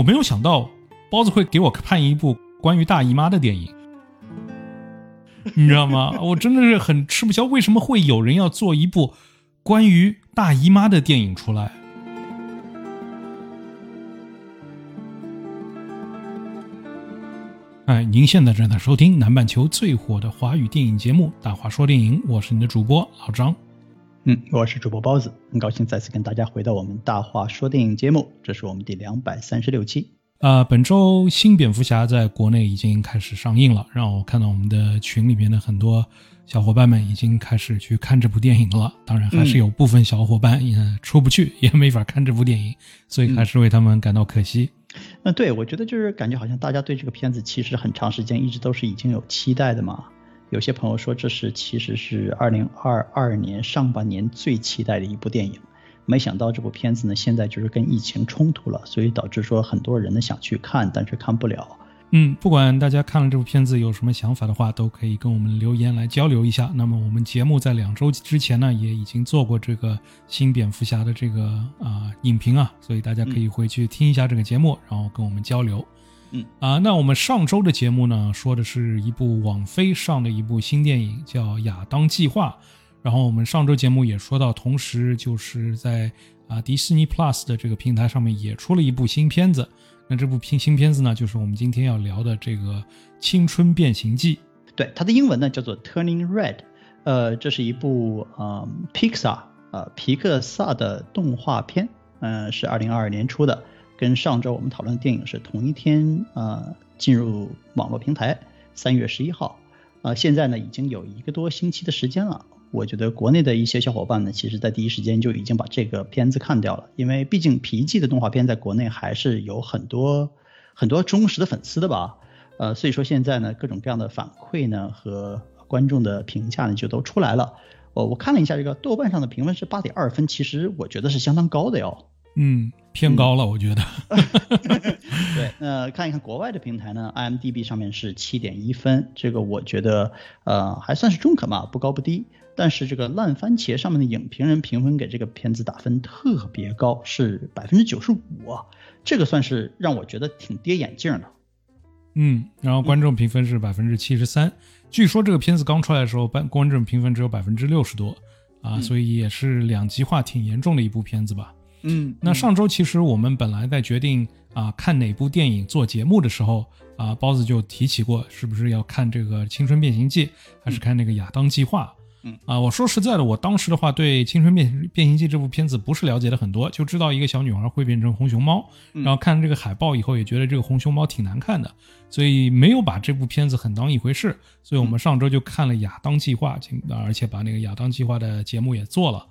我没有想到包子会给我看一部关于大姨妈的电影，你知道吗？我真的是很吃不消，为什么会有人要做一部关于大姨妈的电影出来？哎，您现在正在收听南半球最火的华语电影节目《大话说电影》，我是你的主播老张。嗯，我是主播包子，很高兴再次跟大家回到我们《大话说电影》节目，这是我们第两百三十六期。啊，本周新蝙蝠侠在国内已经开始上映了，让我看到我们的群里面的很多小伙伴们已经开始去看这部电影了。当然，还是有部分小伙伴也出不去，也没法看这部电影，所以还是为他们感到可惜。嗯，对，我觉得就是感觉好像大家对这个片子其实很长时间一直都是已经有期待的嘛。有些朋友说这是其实是二零二二年上半年最期待的一部电影，没想到这部片子呢现在就是跟疫情冲突了，所以导致说很多人呢想去看，但是看不了。嗯，不管大家看了这部片子有什么想法的话，都可以跟我们留言来交流一下。那么我们节目在两周之前呢，也已经做过这个新蝙蝠侠的这个啊影评啊，所以大家可以回去听一下这个节目，然后跟我们交流。嗯啊，那我们上周的节目呢，说的是一部网飞上的一部新电影，叫《亚当计划》。然后我们上周节目也说到，同时就是在啊迪士尼 Plus 的这个平台上面也出了一部新片子。那这部新新片子呢，就是我们今天要聊的这个《青春变形记》。对，它的英文呢叫做 Turning Red。呃，这是一部呃 Pixar 呃皮克萨的动画片，嗯，是二零二二年出的，跟上周我们讨论的电影是同一天呃进入网络平台，三月十一号。呃，现在呢已经有一个多星期的时间了。我觉得国内的一些小伙伴呢，其实在第一时间就已经把这个片子看掉了，因为毕竟皮记的动画片在国内还是有很多很多忠实的粉丝的吧。呃，所以说现在呢，各种各样的反馈呢和观众的评价呢就都出来了。我我看了一下这个豆瓣上的评分是八点二分，其实我觉得是相当高的哟。嗯，偏高了，我觉得。对，那看一看国外的平台呢，IMDB 上面是七点一分，这个我觉得呃还算是中肯吧，不高不低。但是这个烂番茄上面的影评人评分给这个片子打分特别高，是百分之九十五，这个算是让我觉得挺跌眼镜的。嗯，然后观众评分是百分之七十三，据说这个片子刚出来的时候，观观众评分只有百分之六十多啊，所以也是两极化挺严重的一部片子吧。嗯，那上周其实我们本来在决定啊看哪部电影做节目的时候啊，包子就提起过，是不是要看这个《青春变形记》，还是看那个《亚当计划》？嗯啊，我说实在的，我当时的话对《青春变变形记》这部片子不是了解的很多，就知道一个小女孩会变成红熊猫，然后看这个海报以后也觉得这个红熊猫挺难看的，所以没有把这部片子很当一回事。所以我们上周就看了《亚当计划》，而且把那个《亚当计划》的节目也做了。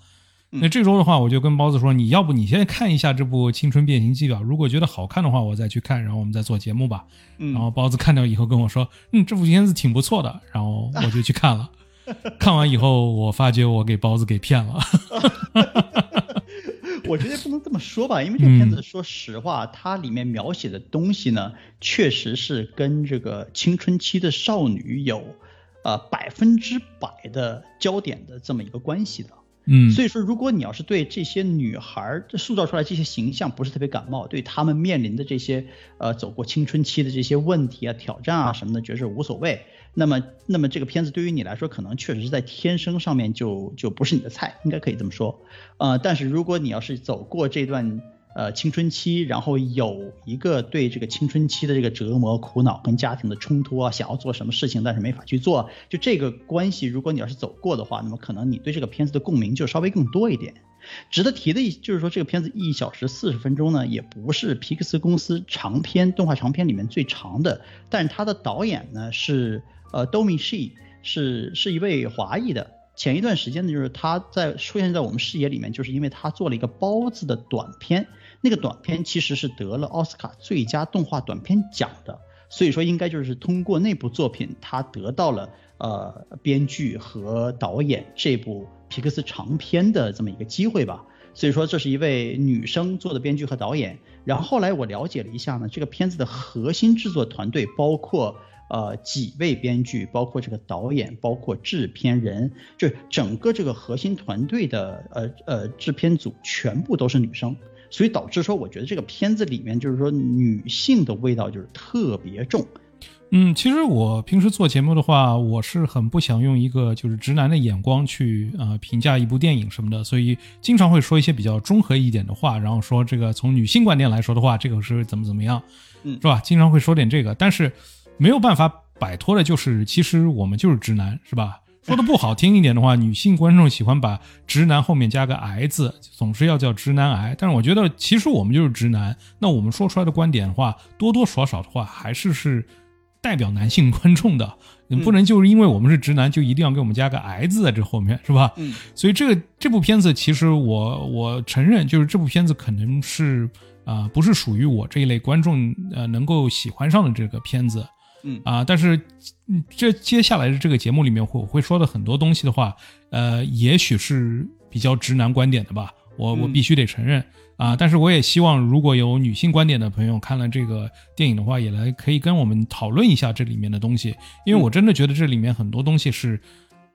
那这周的话，我就跟包子说，你要不你先看一下这部《青春变形记》吧，如果觉得好看的话，我再去看，然后我们再做节目吧。然后包子看到以后跟我说，嗯，这部片子挺不错的，然后我就去看了。看完以后，我发觉我给包子给骗了。我觉得不能这么说吧，因为这片子说实话，它里面描写的东西呢，确实是跟这个青春期的少女有呃百分之百的焦点的这么一个关系的。嗯，所以说，如果你要是对这些女孩儿塑造出来这些形象不是特别感冒，对他们面临的这些呃走过青春期的这些问题啊、挑战啊什么的，觉得是无所谓，那么那么这个片子对于你来说，可能确实是在天生上面就就不是你的菜，应该可以这么说。呃，但是如果你要是走过这段呃青春期，然后有一个对这个青春期的这个折磨、苦恼跟家庭的冲突啊，想要做什么事情但是没法去做，就这个关系，如果你要是走过的话，那么可能你对这个片子的共鸣就稍微更多一点。值得提的一就是说，这个片子一小时四十分钟呢，也不是皮克斯公司长片动画长片里面最长的，但是它的导演呢是呃 Domi Shi，是是一位华裔的。前一段时间呢，就是他在出现在我们视野里面，就是因为他做了一个包子的短片，那个短片其实是得了奥斯卡最佳动画短片奖的，所以说应该就是通过那部作品，他得到了呃编剧和导演这部皮克斯长片的这么一个机会吧。所以说这是一位女生做的编剧和导演。然后后来我了解了一下呢，这个片子的核心制作团队包括。呃，几位编剧，包括这个导演，包括制片人，就是整个这个核心团队的呃呃制片组全部都是女生，所以导致说，我觉得这个片子里面就是说女性的味道就是特别重。嗯，其实我平时做节目的话，我是很不想用一个就是直男的眼光去呃评价一部电影什么的，所以经常会说一些比较中和一点的话，然后说这个从女性观点来说的话，这个是怎么怎么样，嗯，是吧？经常会说点这个，但是没有办法摆脱的就是，其实我们就是直男，是吧？说的不好听一点的话，女性观众喜欢把直男后面加个癌字，总是要叫直男癌。但是我觉得，其实我们就是直男，那我们说出来的观点的话，多多少少的话，还是是。代表男性观众的，你不能就是因为我们是直男，就一定要给我们加个“癌”字在这后面，是吧？嗯。所以这个这部片子，其实我我承认，就是这部片子可能是啊，不是属于我这一类观众呃能够喜欢上的这个片子。嗯。啊，但是这接下来的这个节目里面会我会说的很多东西的话，呃，也许是比较直男观点的吧，我我必须得承认。啊！但是我也希望，如果有女性观点的朋友看了这个电影的话，也来可以跟我们讨论一下这里面的东西，因为我真的觉得这里面很多东西是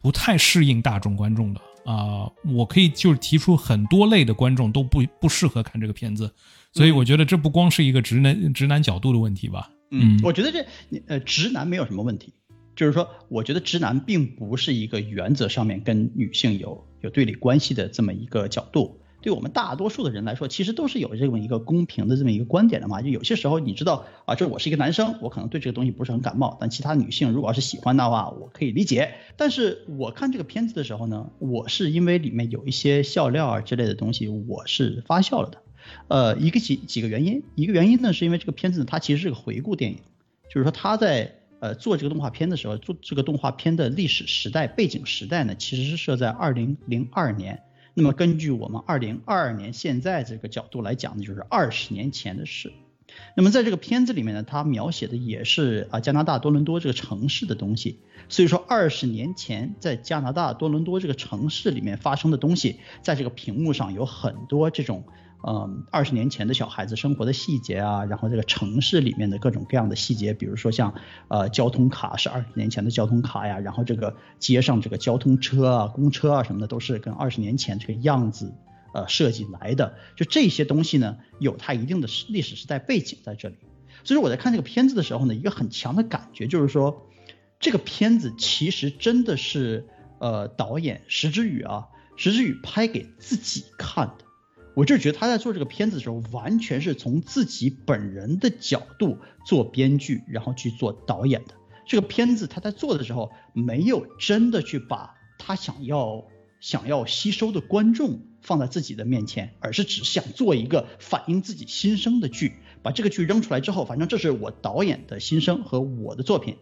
不太适应大众观众的啊！我可以就是提出很多类的观众都不不适合看这个片子，所以我觉得这不光是一个直男直男角度的问题吧？嗯，我觉得这呃直男没有什么问题，就是说我觉得直男并不是一个原则上面跟女性有有对立关系的这么一个角度。对我们大多数的人来说，其实都是有这么一个公平的这么一个观点的嘛。就有些时候，你知道啊，就是我是一个男生，我可能对这个东西不是很感冒，但其他女性如果要是喜欢的话，我可以理解。但是我看这个片子的时候呢，我是因为里面有一些笑料啊之类的东西，我是发笑了的。呃，一个几几个原因，一个原因呢，是因为这个片子呢，它其实是个回顾电影，就是说他在呃做这个动画片的时候，做这个动画片的历史时代背景时代呢，其实是设在二零零二年。那么根据我们二零二二年现在这个角度来讲呢，就是二十年前的事。那么在这个片子里面呢，它描写的也是啊加拿大多伦多这个城市的东西。所以说二十年前在加拿大多伦多这个城市里面发生的东西，在这个屏幕上有很多这种。嗯，二十年前的小孩子生活的细节啊，然后这个城市里面的各种各样的细节，比如说像呃交通卡是二十年前的交通卡呀，然后这个街上这个交通车啊、公车啊什么的都是跟二十年前这个样子呃设计来的，就这些东西呢有它一定的历史时代背景在这里。所以说我在看这个片子的时候呢，一个很强的感觉就是说，这个片子其实真的是呃导演石之宇啊，石之宇拍给自己看的。我就是觉得他在做这个片子的时候，完全是从自己本人的角度做编剧，然后去做导演的。这个片子他在做的时候，没有真的去把他想要想要吸收的观众放在自己的面前，而是只想做一个反映自己心声的剧。把这个剧扔出来之后，反正这是我导演的心声和我的作品。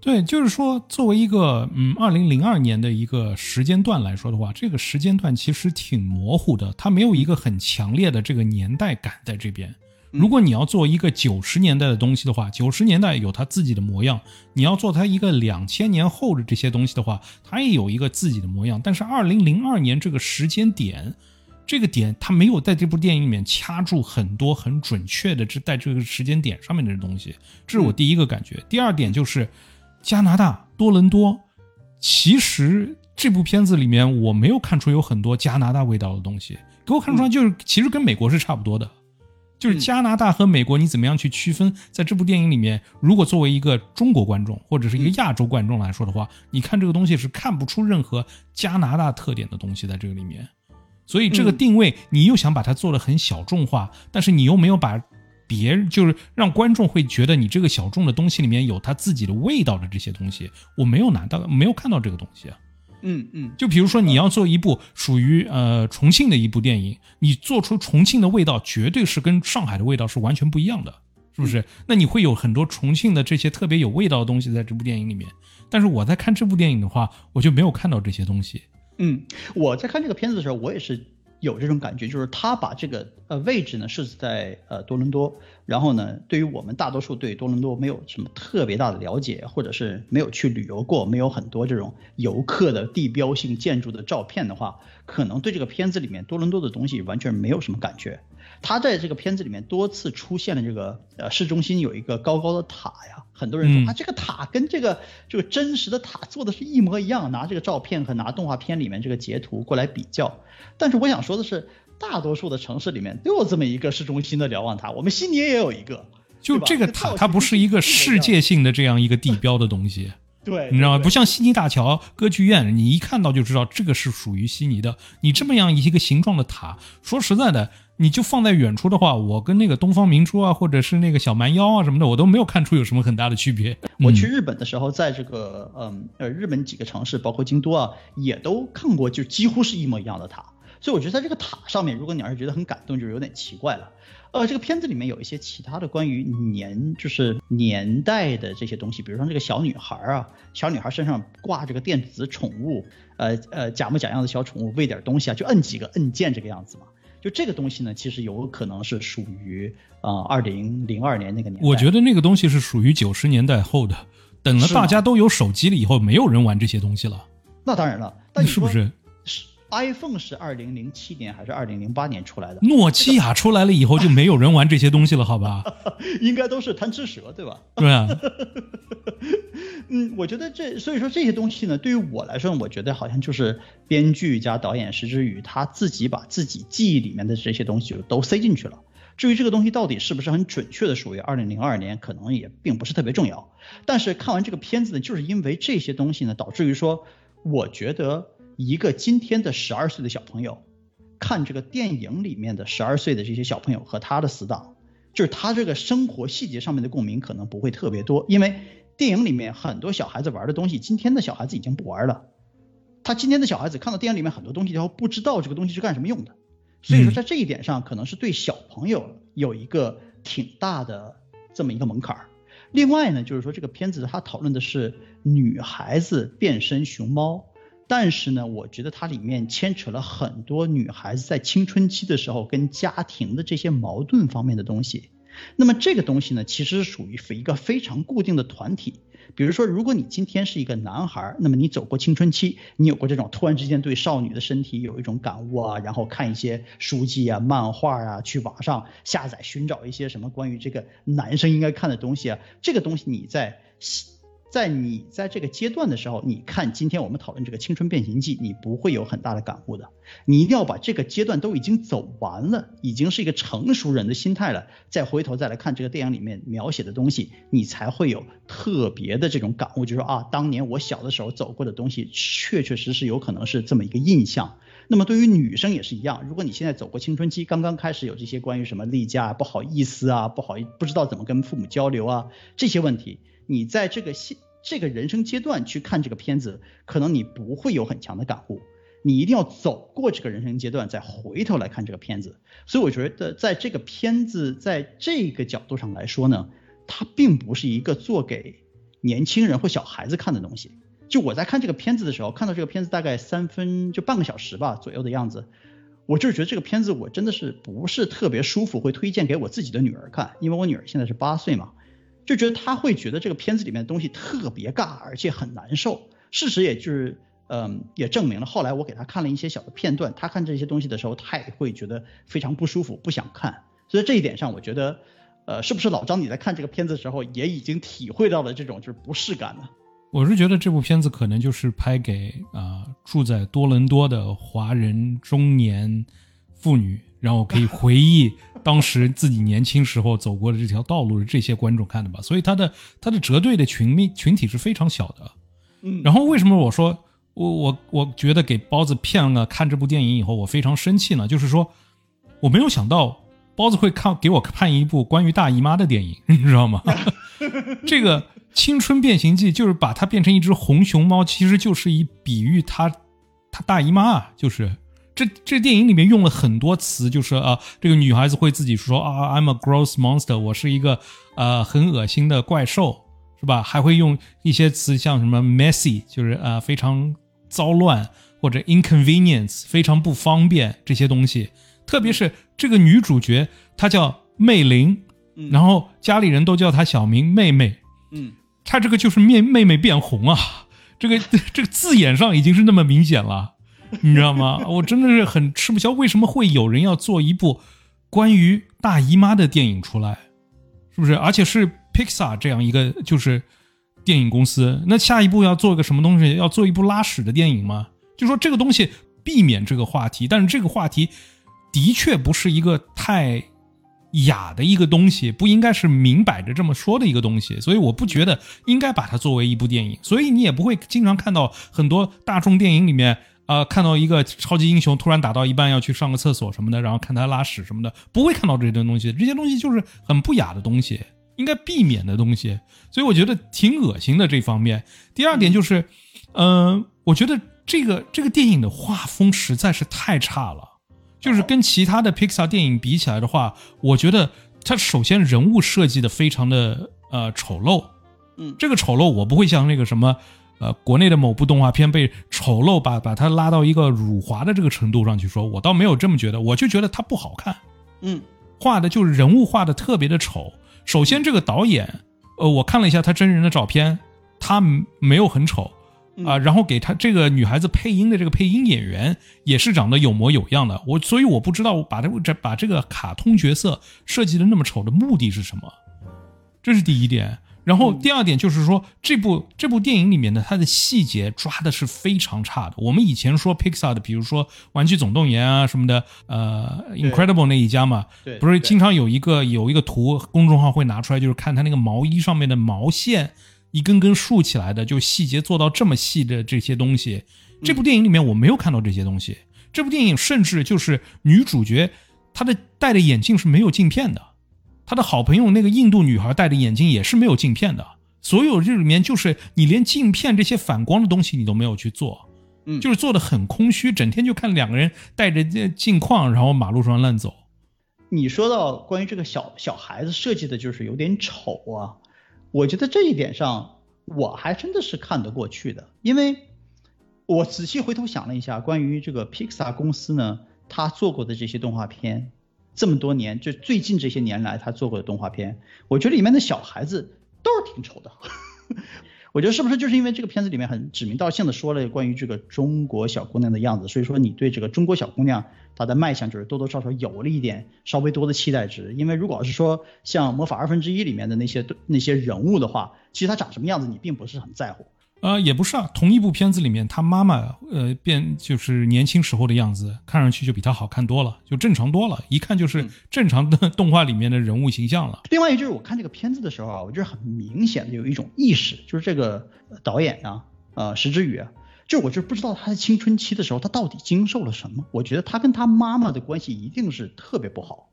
对，就是说，作为一个嗯，二零零二年的一个时间段来说的话，这个时间段其实挺模糊的，它没有一个很强烈的这个年代感在这边。如果你要做一个九十年代的东西的话，九十年代有它自己的模样；你要做它一个两千年后的这些东西的话，它也有一个自己的模样。但是二零零二年这个时间点，这个点他没有在这部电影里面掐住很多很准确的这在这个时间点上面的东西，这是我第一个感觉。第二点就是。加拿大多伦多，其实这部片子里面我没有看出有很多加拿大味道的东西，给我看出来就是其实跟美国是差不多的，就是加拿大和美国你怎么样去区分？在这部电影里面，如果作为一个中国观众或者是一个亚洲观众来说的话，你看这个东西是看不出任何加拿大特点的东西在这个里面，所以这个定位你又想把它做的很小众化，但是你又没有把。别人就是让观众会觉得你这个小众的东西里面有它自己的味道的这些东西，我没有拿到，没有看到这个东西啊。嗯嗯，就比如说你要做一部属于呃重庆的一部电影，你做出重庆的味道，绝对是跟上海的味道是完全不一样的，是不是？那你会有很多重庆的这些特别有味道的东西在这部电影里面。但是我在看这部电影的话，我就没有看到这些东西。嗯，我在看这个片子的时候，我也是。有这种感觉，就是他把这个呃位置呢设置在呃多伦多，然后呢，对于我们大多数对多伦多没有什么特别大的了解，或者是没有去旅游过，没有很多这种游客的地标性建筑的照片的话，可能对这个片子里面多伦多的东西完全没有什么感觉。他在这个片子里面多次出现了这个呃市中心有一个高高的塔呀，很多人说啊这个塔跟这个这个真实的塔做的是一模一样，拿这个照片和拿动画片里面这个截图过来比较。但是我想说的是，大多数的城市里面都有这么一个市中心的瞭望塔，我们悉尼也有一个。就这个塔，它不是一个世界性的这样一个地标的东西。对，你知道吗？不像悉尼大桥、歌剧院，你一看到就知道这个是属于悉尼的。你这么样一个形状的塔，说实在的，你就放在远处的话，我跟那个东方明珠啊，或者是那个小蛮腰啊什么的，我都没有看出有什么很大的区别。我去日本的时候，在这个嗯呃日本几个城市，包括京都啊，也都看过，就几乎是一模一样的塔。所以我觉得在这个塔上面，如果你要是觉得很感动，就是有点奇怪了。呃，这个片子里面有一些其他的关于年，就是年代的这些东西，比如说这个小女孩啊，小女孩身上挂这个电子宠物，呃呃假模假样的小宠物，喂点东西啊，就摁几个摁键这个样子嘛。就这个东西呢，其实有可能是属于啊二零零二年那个年代。我觉得那个东西是属于九十年代后的，等了大家都有手机了以后，没有人玩这些东西了。那当然了，但是不是？iPhone 是二零零七年还是二零零八年出来的？诺基亚出来了以后就没有人玩这些东西了，好吧？应该都是贪吃蛇，对吧？对啊。嗯，我觉得这，所以说这些东西呢，对于我来说，我觉得好像就是编剧加导演石之宇他自己把自己记忆里面的这些东西都塞进去了。至于这个东西到底是不是很准确的属于二零零二年，可能也并不是特别重要。但是看完这个片子呢，就是因为这些东西呢，导致于说，我觉得。一个今天的十二岁的小朋友，看这个电影里面的十二岁的这些小朋友和他的死党，就是他这个生活细节上面的共鸣可能不会特别多，因为电影里面很多小孩子玩的东西，今天的小孩子已经不玩了。他今天的小孩子看到电影里面很多东西，然后不知道这个东西是干什么用的，所以说在这一点上，可能是对小朋友有一个挺大的这么一个门槛儿。另外呢，就是说这个片子它讨论的是女孩子变身熊猫。但是呢，我觉得它里面牵扯了很多女孩子在青春期的时候跟家庭的这些矛盾方面的东西。那么这个东西呢，其实是属于一个非常固定的团体。比如说，如果你今天是一个男孩，那么你走过青春期，你有过这种突然之间对少女的身体有一种感悟啊，然后看一些书籍啊、漫画啊，去网上下载寻找一些什么关于这个男生应该看的东西啊，这个东西你在。在你在这个阶段的时候，你看今天我们讨论这个《青春变形记》，你不会有很大的感悟的。你一定要把这个阶段都已经走完了，已经是一个成熟人的心态了，再回头再来看这个电影里面描写的东西，你才会有特别的这种感悟，就是说啊，当年我小的时候走过的东西，确确实实有可能是这么一个印象。那么对于女生也是一样，如果你现在走过青春期，刚刚开始有这些关于什么例假不好意思啊，不好意不知道怎么跟父母交流啊这些问题。你在这个现这个人生阶段去看这个片子，可能你不会有很强的感悟。你一定要走过这个人生阶段，再回头来看这个片子。所以我觉得，在这个片子在这个角度上来说呢，它并不是一个做给年轻人或小孩子看的东西。就我在看这个片子的时候，看到这个片子大概三分就半个小时吧左右的样子，我就是觉得这个片子我真的是不是特别舒服，会推荐给我自己的女儿看，因为我女儿现在是八岁嘛。就觉得他会觉得这个片子里面的东西特别尬，而且很难受。事实也就是，嗯，也证明了。后来我给他看了一些小的片段，他看这些东西的时候，他也会觉得非常不舒服，不想看。所以这一点上，我觉得，呃，是不是老张你在看这个片子的时候，也已经体会到了这种就是不适感呢？我是觉得这部片子可能就是拍给啊住在多伦多的华人中年妇女。然后可以回忆当时自己年轻时候走过的这条道路的这些观众看的吧，所以他的他的折对的群面群体是非常小的。嗯，然后为什么我说我我我觉得给包子骗了看这部电影以后我非常生气呢？就是说我没有想到包子会看给我看一部关于大姨妈的电影，你知道吗？这个《青春变形记》就是把它变成一只红熊猫，其实就是以比喻他他大姨妈啊，就是。这这电影里面用了很多词，就是啊，这个女孩子会自己说啊，I'm a gross monster，我是一个呃很恶心的怪兽，是吧？还会用一些词像什么 messy，就是呃非常糟乱，或者 inconvenience，非常不方便这些东西。特别是这个女主角，她叫魅灵，然后家里人都叫她小名妹妹，嗯，她这个就是面妹妹变红啊，这个这个字眼上已经是那么明显了。你知道吗？我真的是很吃不消，为什么会有人要做一部关于大姨妈的电影出来？是不是？而且是 Pixar 这样一个就是电影公司，那下一步要做一个什么东西？要做一部拉屎的电影吗？就说这个东西避免这个话题，但是这个话题的确不是一个太雅的一个东西，不应该是明摆着这么说的一个东西，所以我不觉得应该把它作为一部电影。所以你也不会经常看到很多大众电影里面，呃，看到一个超级英雄突然打到一半要去上个厕所什么的，然后看他拉屎什么的，不会看到这些东西。这些东西就是很不雅的东西，应该避免的东西。所以我觉得挺恶心的这方面。第二点就是，嗯，我觉得这个这个电影的画风实在是太差了。就是跟其他的 Pixar 电影比起来的话，我觉得它首先人物设计的非常的呃丑陋，嗯，这个丑陋我不会像那个什么呃国内的某部动画片被丑陋把把它拉到一个辱华的这个程度上去说，我倒没有这么觉得，我就觉得它不好看，嗯，画的就是人物画的特别的丑。首先这个导演，呃，我看了一下他真人的照片，他没有很丑。啊，然后给他这个女孩子配音的这个配音演员也是长得有模有样的，我所以我不知道把这这把这个卡通角色设计的那么丑的目的是什么，这是第一点。然后第二点就是说，这部这部电影里面呢它的细节抓的是非常差的。我们以前说 Pixar 的，比如说《玩具总动员》啊什么的，呃，Incredible 那一家嘛，不是经常有一个有一个图公众号会拿出来，就是看他那个毛衣上面的毛线。一根根竖起来的，就细节做到这么细的这些东西，这部电影里面我没有看到这些东西。这部电影甚至就是女主角她的戴的眼镜是没有镜片的，她的好朋友那个印度女孩戴的眼镜也是没有镜片的。所有这里面就是你连镜片这些反光的东西你都没有去做，嗯，就是做的很空虚，整天就看两个人戴着镜框，然后马路上乱走。你说到关于这个小小孩子设计的，就是有点丑啊。我觉得这一点上，我还真的是看得过去的，因为我仔细回头想了一下，关于这个 Pixar 公司呢，他做过的这些动画片，这么多年，就最近这些年来他做过的动画片，我觉得里面的小孩子都是挺丑的。我觉得是不是就是因为这个片子里面很指名道姓的说了关于这个中国小姑娘的样子，所以说你对这个中国小姑娘她的卖相就是多多少少有了一点稍微多的期待值。因为如果要是说像魔法二分之一里面的那些那些人物的话，其实她长什么样子你并不是很在乎。呃，也不是啊，同一部片子里面，他妈妈呃变就是年轻时候的样子，看上去就比他好看多了，就正常多了，一看就是正常的动画里面的人物形象了。另外一个就是我看这个片子的时候啊，我觉得很明显的有一种意识，就是这个导演啊，呃，石之宇，就我就不知道他在青春期的时候他到底经受了什么。我觉得他跟他妈妈的关系一定是特别不好，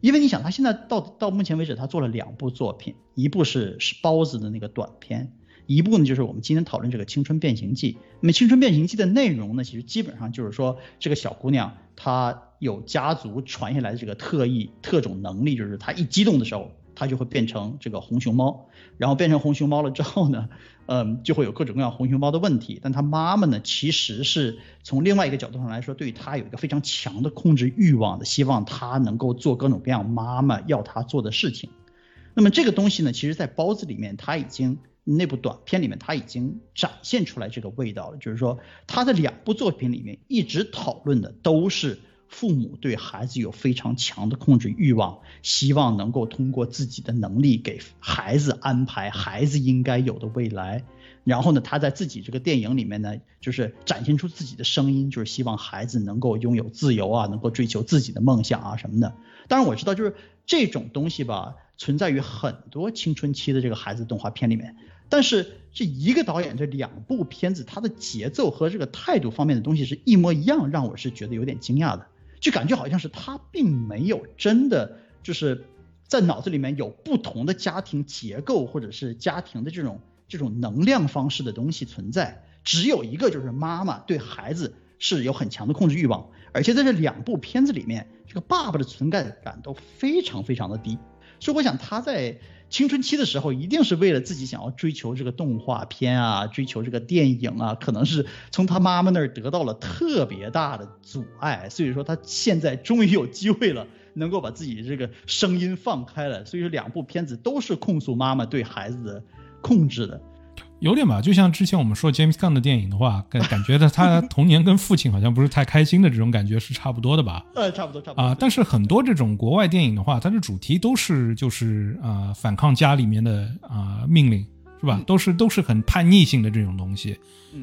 因为你想他现在到到目前为止他做了两部作品，一部是是包子的那个短片。一部呢，就是我们今天讨论这个《青春变形记》。那么《青春变形记》的内容呢，其实基本上就是说，这个小姑娘她有家族传下来的这个特异特种能力，就是她一激动的时候，她就会变成这个红熊猫。然后变成红熊猫了之后呢，嗯，就会有各种各样红熊猫的问题。但她妈妈呢，其实是从另外一个角度上来说，对她有一个非常强的控制欲望的，希望她能够做各种各样妈妈要她做的事情。那么这个东西呢，其实在包子里面，它已经。那部短片里面，他已经展现出来这个味道了。就是说，他的两部作品里面一直讨论的都是父母对孩子有非常强的控制欲望，希望能够通过自己的能力给孩子安排孩子应该有的未来。然后呢，他在自己这个电影里面呢，就是展现出自己的声音，就是希望孩子能够拥有自由啊，能够追求自己的梦想啊什么的。当然我知道，就是这种东西吧，存在于很多青春期的这个孩子动画片里面。但是这一个导演这两部片子，他的节奏和这个态度方面的东西是一模一样，让我是觉得有点惊讶的，就感觉好像是他并没有真的就是在脑子里面有不同的家庭结构或者是家庭的这种这种能量方式的东西存在，只有一个就是妈妈对孩子是有很强的控制欲望，而且在这两部片子里面，这个爸爸的存在感都非常非常的低，所以我想他在。青春期的时候，一定是为了自己想要追求这个动画片啊，追求这个电影啊，可能是从他妈妈那儿得到了特别大的阻碍，所以说他现在终于有机会了，能够把自己这个声音放开了。所以说两部片子都是控诉妈妈对孩子的控制的。有点吧，就像之前我们说 James Gunn 的电影的话，感感觉的他童年跟父亲好像不是太开心的这种感觉是差不多的吧？呃，差不多，差不多啊。但是很多这种国外电影的话，它的主题都是就是啊反抗家里面的啊命令，是吧？都是都是很叛逆性的这种东西，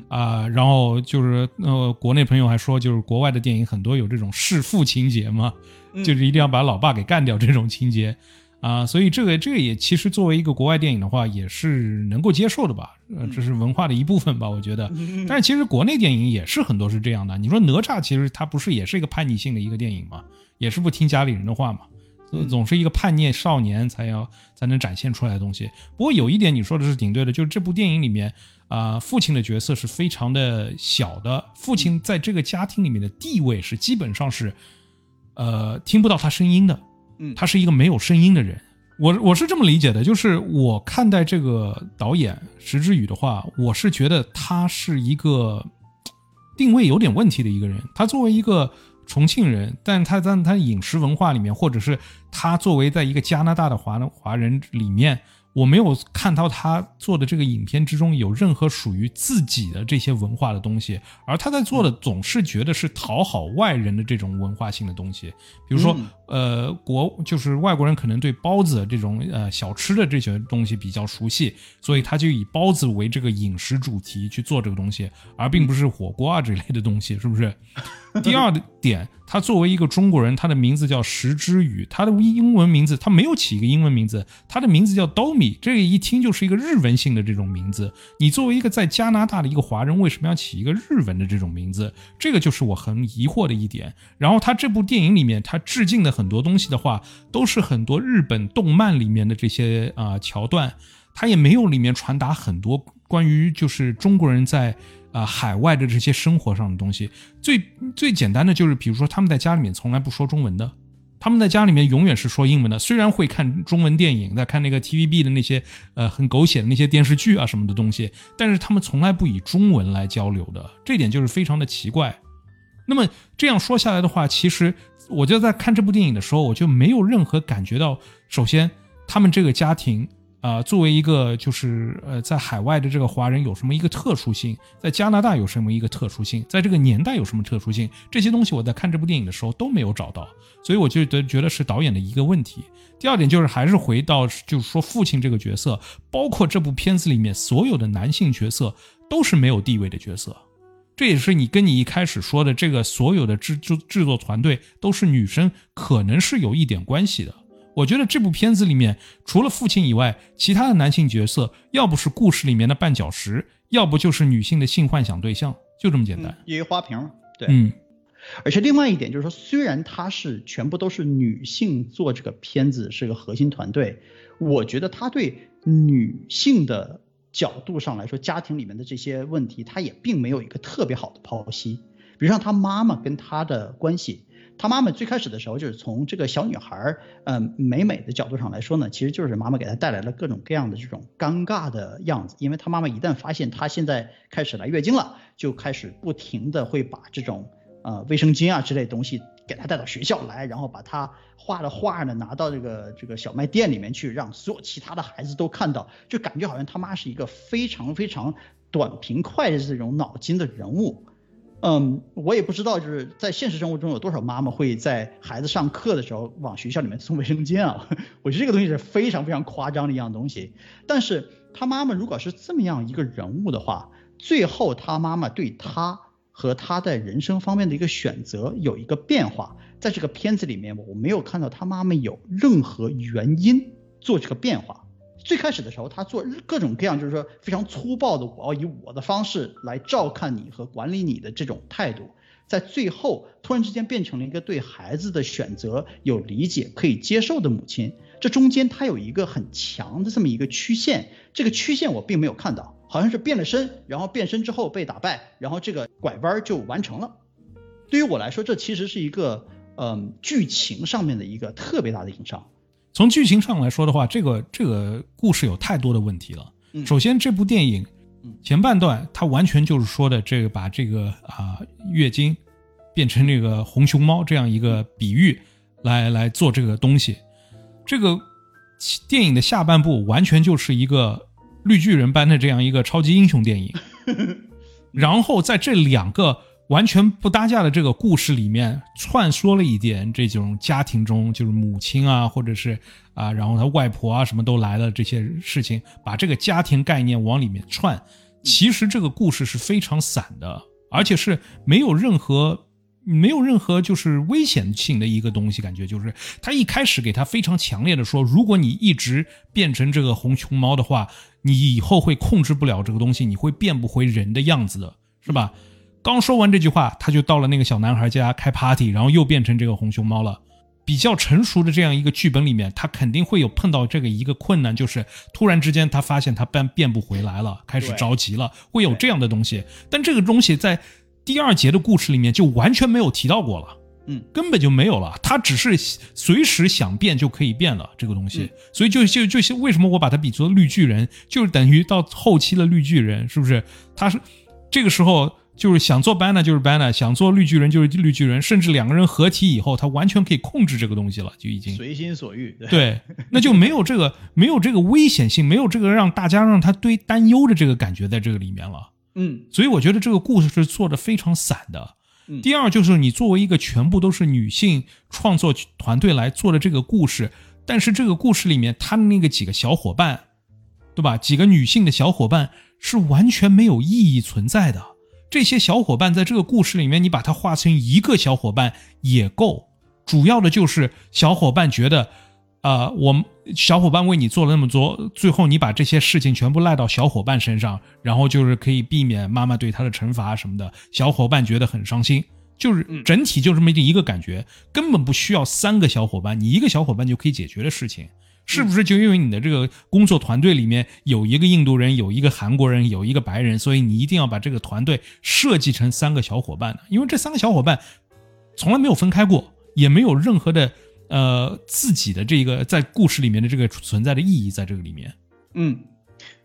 啊，然后就是呃，国内朋友还说，就是国外的电影很多有这种弑父情节嘛，就是一定要把老爸给干掉这种情节，啊，所以这个这个也其实作为一个国外电影的话，也是能够接受的吧？呃，这是文化的一部分吧，我觉得。但是其实国内电影也是很多是这样的。你说哪吒其实它不是也是一个叛逆性的一个电影嘛，也是不听家里人的话嘛。总是一个叛逆少年才要才能展现出来的东西。不过有一点你说的是挺对的，就是这部电影里面啊，父亲的角色是非常的小的，父亲在这个家庭里面的地位是基本上是，呃，听不到他声音的，嗯，他是一个没有声音的人。我我是这么理解的，就是我看待这个导演石之宇的话，我是觉得他是一个定位有点问题的一个人。他作为一个。重庆人，但他在他饮食文化里面，或者是他作为在一个加拿大的华华人里面。我没有看到他做的这个影片之中有任何属于自己的这些文化的东西，而他在做的总是觉得是讨好外人的这种文化性的东西。比如说，呃，国就是外国人可能对包子这种呃小吃的这些东西比较熟悉，所以他就以包子为这个饮食主题去做这个东西，而并不是火锅啊这类的东西，是不是？第二点，他作为一个中国人，他的名字叫石之宇，他的英文名字他没有起一个英文名字，他的名字叫 Domi，这个一听就是一个日文性的这种名字。你作为一个在加拿大的一个华人，为什么要起一个日文的这种名字？这个就是我很疑惑的一点。然后他这部电影里面，他致敬的很很多东西的话，都是很多日本动漫里面的这些啊桥段，它也没有里面传达很多关于就是中国人在。啊，海外的这些生活上的东西，最最简单的就是，比如说他们在家里面从来不说中文的，他们在家里面永远是说英文的。虽然会看中文电影，在看那个 TVB 的那些呃很狗血的那些电视剧啊什么的东西，但是他们从来不以中文来交流的，这点就是非常的奇怪。那么这样说下来的话，其实我就在看这部电影的时候，我就没有任何感觉到，首先他们这个家庭。啊，作为一个就是呃，在海外的这个华人有什么一个特殊性？在加拿大有什么一个特殊性？在这个年代有什么特殊性？这些东西我在看这部电影的时候都没有找到，所以我就觉觉得是导演的一个问题。第二点就是还是回到就是说父亲这个角色，包括这部片子里面所有的男性角色都是没有地位的角色，这也是你跟你一开始说的这个所有的制制制作团队都是女生，可能是有一点关系的。我觉得这部片子里面，除了父亲以外，其他的男性角色，要不是故事里面的绊脚石，要不就是女性的性幻想对象，就这么简单。一花瓶，对，嗯。而且另外一点就是说，虽然他是全部都是女性做这个片子，是个核心团队，我觉得他对女性的角度上来说，家庭里面的这些问题，他也并没有一个特别好的剖析。比如像他妈妈跟他的关系。他妈妈最开始的时候，就是从这个小女孩儿，嗯，美美的角度上来说呢，其实就是妈妈给她带来了各种各样的这种尴尬的样子。因为她妈妈一旦发现她现在开始来月经了，就开始不停的会把这种呃卫生巾啊之类东西给他带到学校来，然后把他画的画呢拿到这个这个小卖店里面去，让所有其他的孩子都看到，就感觉好像他妈是一个非常非常短平快的这种脑筋的人物。嗯，我也不知道，就是在现实生活中有多少妈妈会在孩子上课的时候往学校里面送卫生间啊？我觉得这个东西是非常非常夸张的一样东西。但是他妈妈如果是这么样一个人物的话，最后他妈妈对他和他在人生方面的一个选择有一个变化，在这个片子里面我没有看到他妈妈有任何原因做这个变化。最开始的时候，他做各种各样，就是说非常粗暴的，我要以我的方式来照看你和管理你的这种态度，在最后突然之间变成了一个对孩子的选择有理解、可以接受的母亲。这中间他有一个很强的这么一个曲线，这个曲线我并没有看到，好像是变了身，然后变身之后被打败，然后这个拐弯就完成了。对于我来说，这其实是一个嗯剧情上面的一个特别大的硬伤。从剧情上来说的话，这个这个故事有太多的问题了。首先，这部电影前半段它完全就是说的这个把这个啊月经变成这个红熊猫这样一个比喻来来做这个东西。这个电影的下半部完全就是一个绿巨人般的这样一个超级英雄电影。然后在这两个完全不搭架的这个故事里面串说了一点这种家庭中就是母亲啊，或者是啊，然后他外婆啊什么都来了这些事情，把这个家庭概念往里面串。其实这个故事是非常散的，而且是没有任何。没有任何就是危险性的一个东西，感觉就是他一开始给他非常强烈的说，如果你一直变成这个红熊猫的话，你以后会控制不了这个东西，你会变不回人的样子的，是吧？刚说完这句话，他就到了那个小男孩家开 party，然后又变成这个红熊猫了。比较成熟的这样一个剧本里面，他肯定会有碰到这个一个困难，就是突然之间他发现他变变不回来了，开始着急了，会有这样的东西。但这个东西在。第二节的故事里面就完全没有提到过了，嗯，根本就没有了。他只是随时想变就可以变了这个东西，所以就就就为什么我把它比作绿巨人，就是等于到后期的绿巨人，是不是？他是这个时候就是想做 banner 就是 banner，想做绿巨人就是绿巨人，甚至两个人合体以后，他完全可以控制这个东西了，就已经随心所欲。对，那就没有这个没有这个危险性，没有这个让大家让他对担忧的这个感觉在这个里面了。嗯，所以我觉得这个故事是做的非常散的。第二就是你作为一个全部都是女性创作团队来做的这个故事，但是这个故事里面他的那个几个小伙伴，对吧？几个女性的小伙伴是完全没有意义存在的。这些小伙伴在这个故事里面，你把它画成一个小伙伴也够。主要的就是小伙伴觉得。呃，我小伙伴为你做了那么多，最后你把这些事情全部赖到小伙伴身上，然后就是可以避免妈妈对他的惩罚什么的。小伙伴觉得很伤心，就是整体就这么一个感觉，根本不需要三个小伙伴，你一个小伙伴就可以解决的事情，是不是？就因为你的这个工作团队里面有一个印度人，有一个韩国人，有一个白人，所以你一定要把这个团队设计成三个小伙伴呢，因为这三个小伙伴从来没有分开过，也没有任何的。呃，自己的这个在故事里面的这个存在的意义，在这个里面，嗯，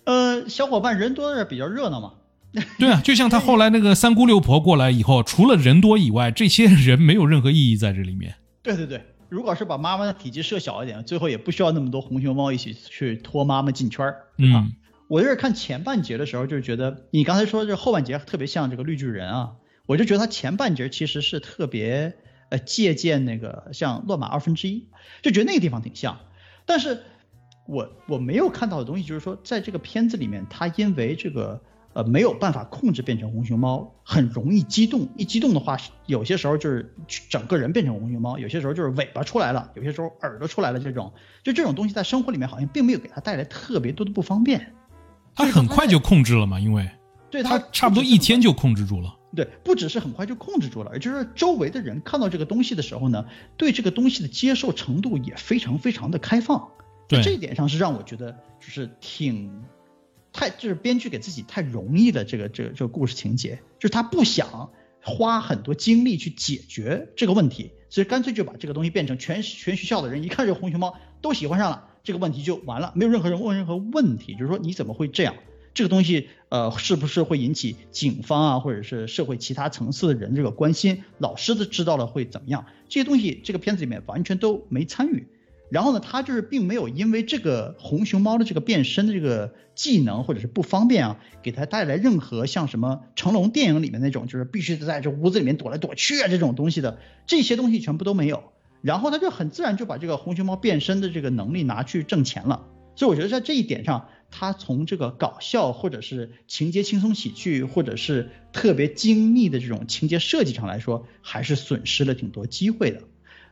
呃，小伙伴人多的比较热闹嘛，对啊，就像他后来那个三姑六婆过来以后，除了人多以外，这些人没有任何意义在这里面。对对对，如果是把妈妈的体积设小一点，最后也不需要那么多红熊猫一起去拖妈妈进圈儿，对吧？我就是看前半节的时候，就是觉得你刚才说这后半节特别像这个绿巨人啊，我就觉得他前半节其实是特别。呃，借鉴那个像《乱马二分之一》，就觉得那个地方挺像。但是，我我没有看到的东西就是说，在这个片子里面，他因为这个呃没有办法控制变成红熊猫，很容易激动。一激动的话，有些时候就是整个人变成红熊猫，有些时候就是尾巴出来了，有些时候耳朵出来了。这种就这种东西在生活里面好像并没有给他带来特别多的不方便。他很快就控制了嘛，因为对他差不多一天就控制住了。对，不只是很快就控制住了，也就是周围的人看到这个东西的时候呢，对这个东西的接受程度也非常非常的开放。对，这一点上是让我觉得就是挺太就是编剧给自己太容易的。这个这个这个故事情节，就是他不想花很多精力去解决这个问题，所以干脆就把这个东西变成全全学校的人一看这个红熊猫都喜欢上了，这个问题就完了，没有任何人问任何问题，就是说你怎么会这样？这个东西，呃，是不是会引起警方啊，或者是社会其他层次的人这个关心？老师的知道了会怎么样？这些东西，这个片子里面完全都没参与。然后呢，他就是并没有因为这个红熊猫的这个变身的这个技能或者是不方便啊，给他带来任何像什么成龙电影里面那种，就是必须在这屋子里面躲来躲去啊这种东西的，这些东西全部都没有。然后他就很自然就把这个红熊猫变身的这个能力拿去挣钱了。所以我觉得在这一点上。他从这个搞笑，或者是情节轻松喜剧，或者是特别精密的这种情节设计上来说，还是损失了挺多机会的。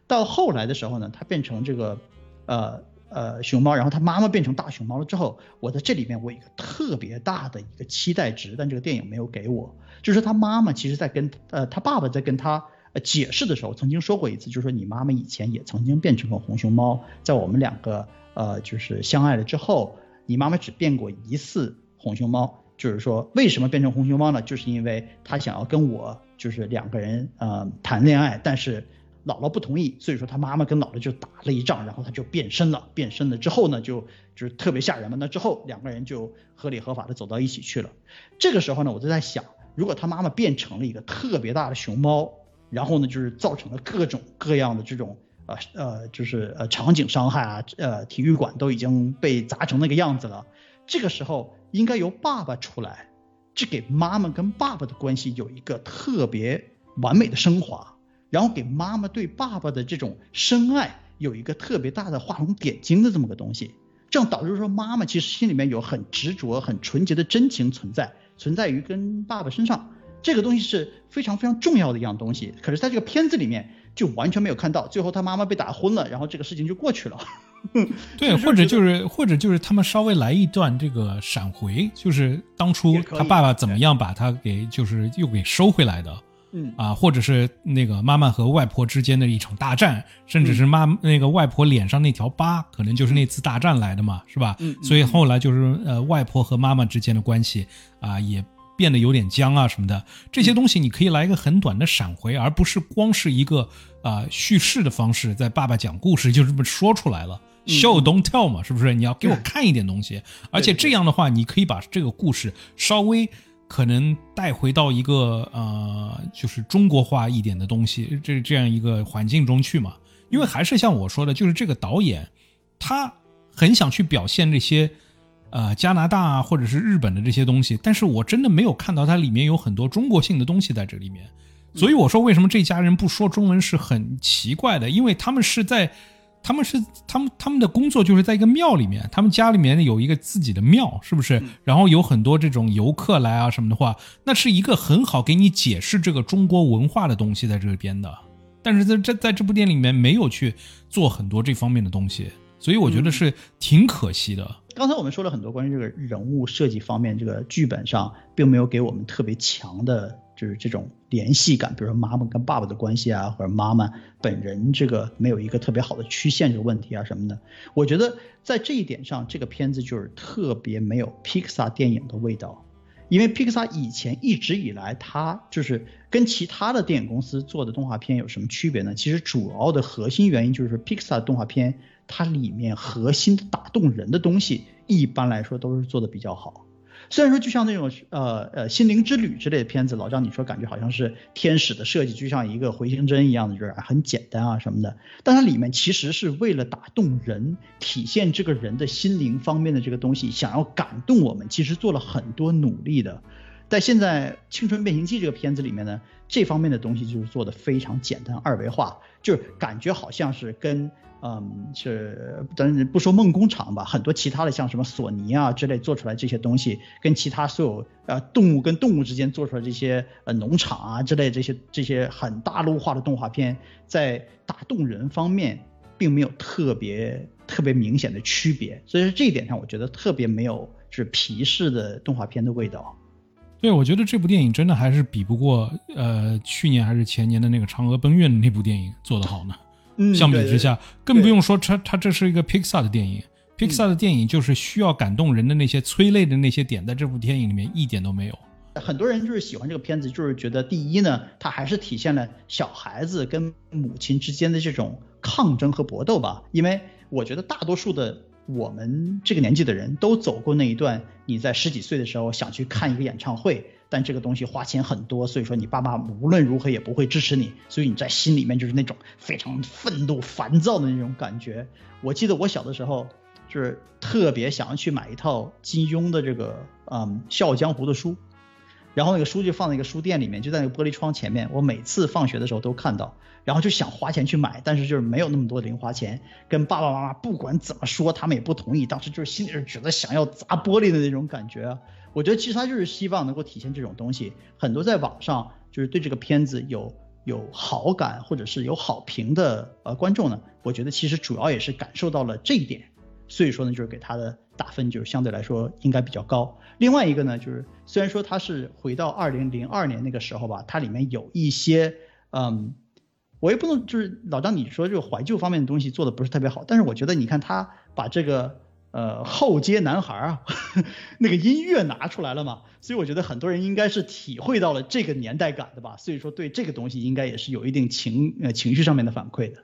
到后来的时候呢，他变成这个呃呃熊猫，然后他妈妈变成大熊猫了之后，我在这里面我有一个特别大的一个期待值，但这个电影没有给我，就是他妈妈其实在跟呃他爸爸在跟他解释的时候，曾经说过一次，就是说你妈妈以前也曾经变成过红熊猫，在我们两个呃就是相爱了之后。你妈妈只变过一次红熊猫，就是说为什么变成红熊猫呢？就是因为她想要跟我就是两个人呃谈恋爱，但是姥姥不同意，所以说她妈妈跟姥姥就打了一仗，然后她就变身了。变身了之后呢，就就是特别吓人嘛。那之后两个人就合理合法的走到一起去了。这个时候呢，我就在想，如果她妈妈变成了一个特别大的熊猫，然后呢就是造成了各种各样的这种。呃呃，就是呃场景伤害啊，呃体育馆都已经被砸成那个样子了。这个时候应该由爸爸出来，这给妈妈跟爸爸的关系有一个特别完美的升华，然后给妈妈对爸爸的这种深爱有一个特别大的画龙点睛的这么个东西，这样导致说妈妈其实心里面有很执着、很纯洁的真情存在，存在于跟爸爸身上，这个东西是非常非常重要的一样东西。可是在这个片子里面就完全没有看到，最后他妈妈被打昏了，然后这个事情就过去了。对，或者就是或者就是他们稍微来一段这个闪回，就是当初他爸爸怎么样把他给就是又给收回来的，嗯。啊，或者是那个妈妈和外婆之间的一场大战，甚至是妈那个外婆脸上那条疤，可能就是那次大战来的嘛，是吧？嗯，所以后来就是呃外婆和妈妈之间的关系啊也变得有点僵啊什么的，这些东西你可以来一个很短的闪回，而不是光是一个啊叙事的方式，在爸爸讲故事就这么说出来了。Show don't tell 嘛，是不是？你要给我看一点东西，而且这样的话，你可以把这个故事稍微可能带回到一个呃，就是中国化一点的东西，这这样一个环境中去嘛。因为还是像我说的，就是这个导演他很想去表现这些呃加拿大啊或者是日本的这些东西，但是我真的没有看到它里面有很多中国性的东西在这里面。所以我说为什么这家人不说中文是很奇怪的，因为他们是在。他们是他们他们的工作就是在一个庙里面，他们家里面有一个自己的庙，是不是？然后有很多这种游客来啊什么的话，那是一个很好给你解释这个中国文化的东西在这边的。但是在这在这部电影里面没有去做很多这方面的东西，所以我觉得是挺可惜的。刚才我们说了很多关于这个人物设计方面，这个剧本上并没有给我们特别强的。就是这种联系感，比如说妈妈跟爸爸的关系啊，或者妈妈本人这个没有一个特别好的曲线这个问题啊什么的，我觉得在这一点上，这个片子就是特别没有 Pixar 电影的味道。因为 Pixar 以前一直以来，它就是跟其他的电影公司做的动画片有什么区别呢？其实主要的核心原因就是 Pixar 动画片它里面核心打动人的东西，一般来说都是做的比较好。虽然说就像那种呃呃心灵之旅之类的片子，老张你说感觉好像是天使的设计，就像一个回形针一样的，就是很简单啊什么的，但它里面其实是为了打动人，体现这个人的心灵方面的这个东西，想要感动我们，其实做了很多努力的。在现在《青春变形记》这个片子里面呢，这方面的东西就是做的非常简单二维化，就是感觉好像是跟。嗯，是，但是不说梦工厂吧，很多其他的像什么索尼啊之类做出来这些东西，跟其他所有呃动物跟动物之间做出来这些呃农场啊之类这些这些很大陆化的动画片，在打动人方面并没有特别特别明显的区别，所以说这一点上我觉得特别没有是皮式的动画片的味道。对，我觉得这部电影真的还是比不过呃去年还是前年的那个嫦娥奔月的那部电影做得好呢。相比之下，更不用说它它这是一个 Pixar 的电影，Pixar 的电影就是需要感动人的那些催泪的那些点，在这部电影里面一点都没有。很多人就是喜欢这个片子，就是觉得第一呢，它还是体现了小孩子跟母亲之间的这种抗争和搏斗吧。因为我觉得大多数的我们这个年纪的人都走过那一段，你在十几岁的时候想去看一个演唱会。但这个东西花钱很多，所以说你爸妈无论如何也不会支持你，所以你在心里面就是那种非常愤怒、烦躁的那种感觉。我记得我小的时候就是特别想要去买一套金庸的这个嗯《笑傲江湖》的书，然后那个书就放在一个书店里面，就在那个玻璃窗前面，我每次放学的时候都看到，然后就想花钱去买，但是就是没有那么多零花钱，跟爸爸妈妈不管怎么说，他们也不同意，当时就是心里是觉得想要砸玻璃的那种感觉。我觉得其实他就是希望能够体现这种东西。很多在网上就是对这个片子有有好感或者是有好评的呃观众呢，我觉得其实主要也是感受到了这一点，所以说呢就是给他的打分就是相对来说应该比较高。另外一个呢就是虽然说它是回到二零零二年那个时候吧，它里面有一些嗯，我也不能就是老张你说这个怀旧方面的东西做的不是特别好，但是我觉得你看他把这个。呃，后街男孩啊，那个音乐拿出来了嘛，所以我觉得很多人应该是体会到了这个年代感的吧，所以说对这个东西应该也是有一定情呃情绪上面的反馈的。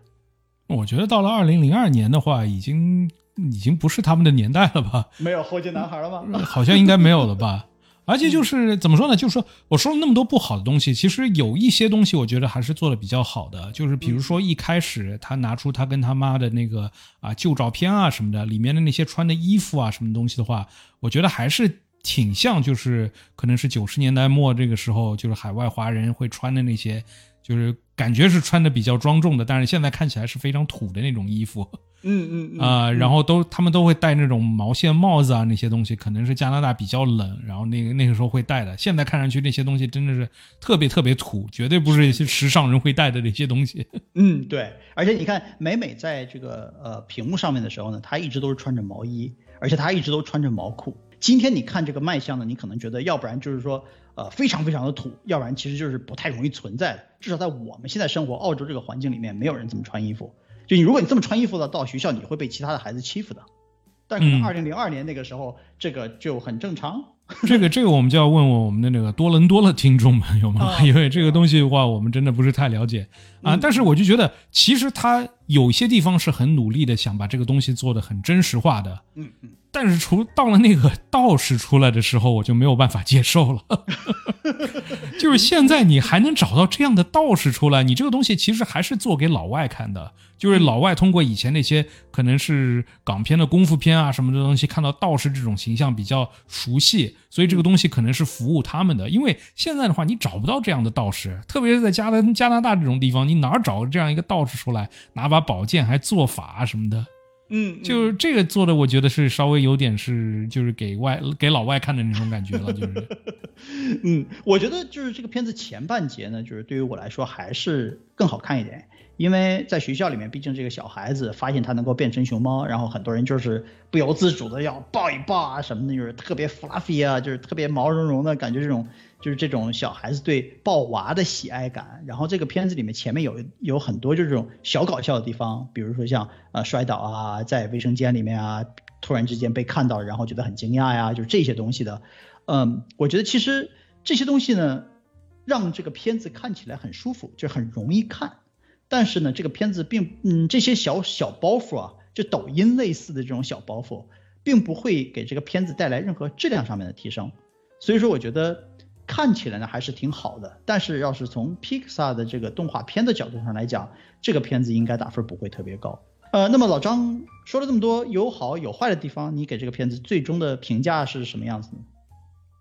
我觉得到了二零零二年的话，已经已经不是他们的年代了吧？没有后街男孩了吗？好像应该没有了吧。而且就是怎么说呢？就是说我说了那么多不好的东西，其实有一些东西我觉得还是做的比较好的。就是比如说一开始他拿出他跟他妈的那个啊旧照片啊什么的，里面的那些穿的衣服啊什么东西的话，我觉得还是挺像，就是可能是九十年代末这个时候，就是海外华人会穿的那些，就是感觉是穿的比较庄重的，但是现在看起来是非常土的那种衣服。嗯嗯啊，然后都他们都会戴那种毛线帽子啊，那些东西可能是加拿大比较冷，然后那个那个时候会戴的。现在看上去那些东西真的是特别特别土，绝对不是一些时尚人会戴的那些东西。嗯，对。而且你看美美在这个呃屏幕上面的时候呢，她一直都是穿着毛衣，而且她一直都穿着毛裤。今天你看这个卖相呢，你可能觉得要不然就是说呃非常非常的土，要不然其实就是不太容易存在的。至少在我们现在生活澳洲这个环境里面，没有人这么穿衣服。就你如果你这么穿衣服的到学校，你会被其他的孩子欺负的。但可能二零零二年那个时候，这个就很正常。这个这个我们就要问问我们的那个多伦多的听众们有吗？因为这个东西的话，我们真的不是太了解啊。但是我就觉得，其实他有些地方是很努力的，想把这个东西做的很真实化的。嗯嗯。但是除到了那个道士出来的时候，我就没有办法接受了。就是现在你还能找到这样的道士出来，你这个东西其实还是做给老外看的。就是老外通过以前那些可能是港片的功夫片啊什么的东西，看到道士这种形象比较熟悉，所以这个东西可能是服务他们的。因为现在的话，你找不到这样的道士，特别是在加拿加拿大这种地方，你哪找这样一个道士出来，拿把宝剑还做法什么的？嗯，就是这个做的，我觉得是稍微有点是，就是给外给老外看的那种感觉了，就是。嗯，我觉得就是这个片子前半节呢，就是对于我来说还是更好看一点。因为在学校里面，毕竟这个小孩子发现他能够变成熊猫，然后很多人就是不由自主的要抱一抱啊什么的，就是特别 fluffy 啊，就是特别毛茸茸的感觉，这种就是这种小孩子对抱娃的喜爱感。然后这个片子里面前面有有很多就是这种小搞笑的地方，比如说像呃摔倒啊，在卫生间里面啊，突然之间被看到，然后觉得很惊讶呀，就是这些东西的。嗯，我觉得其实这些东西呢，让这个片子看起来很舒服，就很容易看。但是呢，这个片子并嗯这些小小包袱啊，就抖音类似的这种小包袱，并不会给这个片子带来任何质量上面的提升。所以说，我觉得看起来呢还是挺好的。但是要是从 Pixar 的这个动画片的角度上来讲，这个片子应该打分不会特别高。呃，那么老张说了这么多有好有坏的地方，你给这个片子最终的评价是什么样子呢？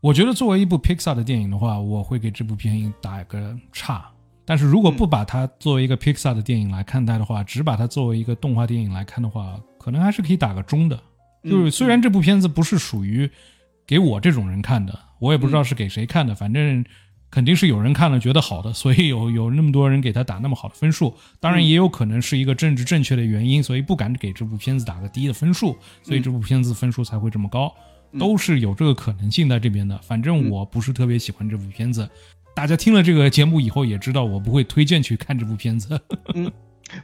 我觉得作为一部 Pixar 的电影的话，我会给这部片影打一个差。但是如果不把它作为一个 Pixar 的电影来看待的话，只把它作为一个动画电影来看的话，可能还是可以打个中的。就是虽然这部片子不是属于给我这种人看的，我也不知道是给谁看的，反正肯定是有人看了觉得好的，所以有有那么多人给他打那么好的分数。当然也有可能是一个政治正确的原因，所以不敢给这部片子打个低的分数，所以这部片子分数才会这么高，都是有这个可能性在这边的。反正我不是特别喜欢这部片子。大家听了这个节目以后也知道，我不会推荐去看这部片子。嗯，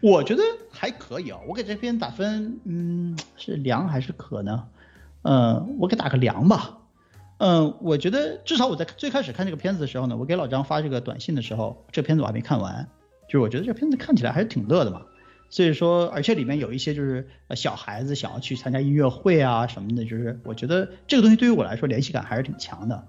我觉得还可以啊，我给这片打分，嗯，是良还是可呢？嗯，我给打个良吧。嗯，我觉得至少我在最开始看这个片子的时候呢，我给老张发这个短信的时候，这片子我还没看完，就是我觉得这片子看起来还是挺乐的嘛。所以说，而且里面有一些就是小孩子想要去参加音乐会啊什么的，就是我觉得这个东西对于我来说联系感还是挺强的。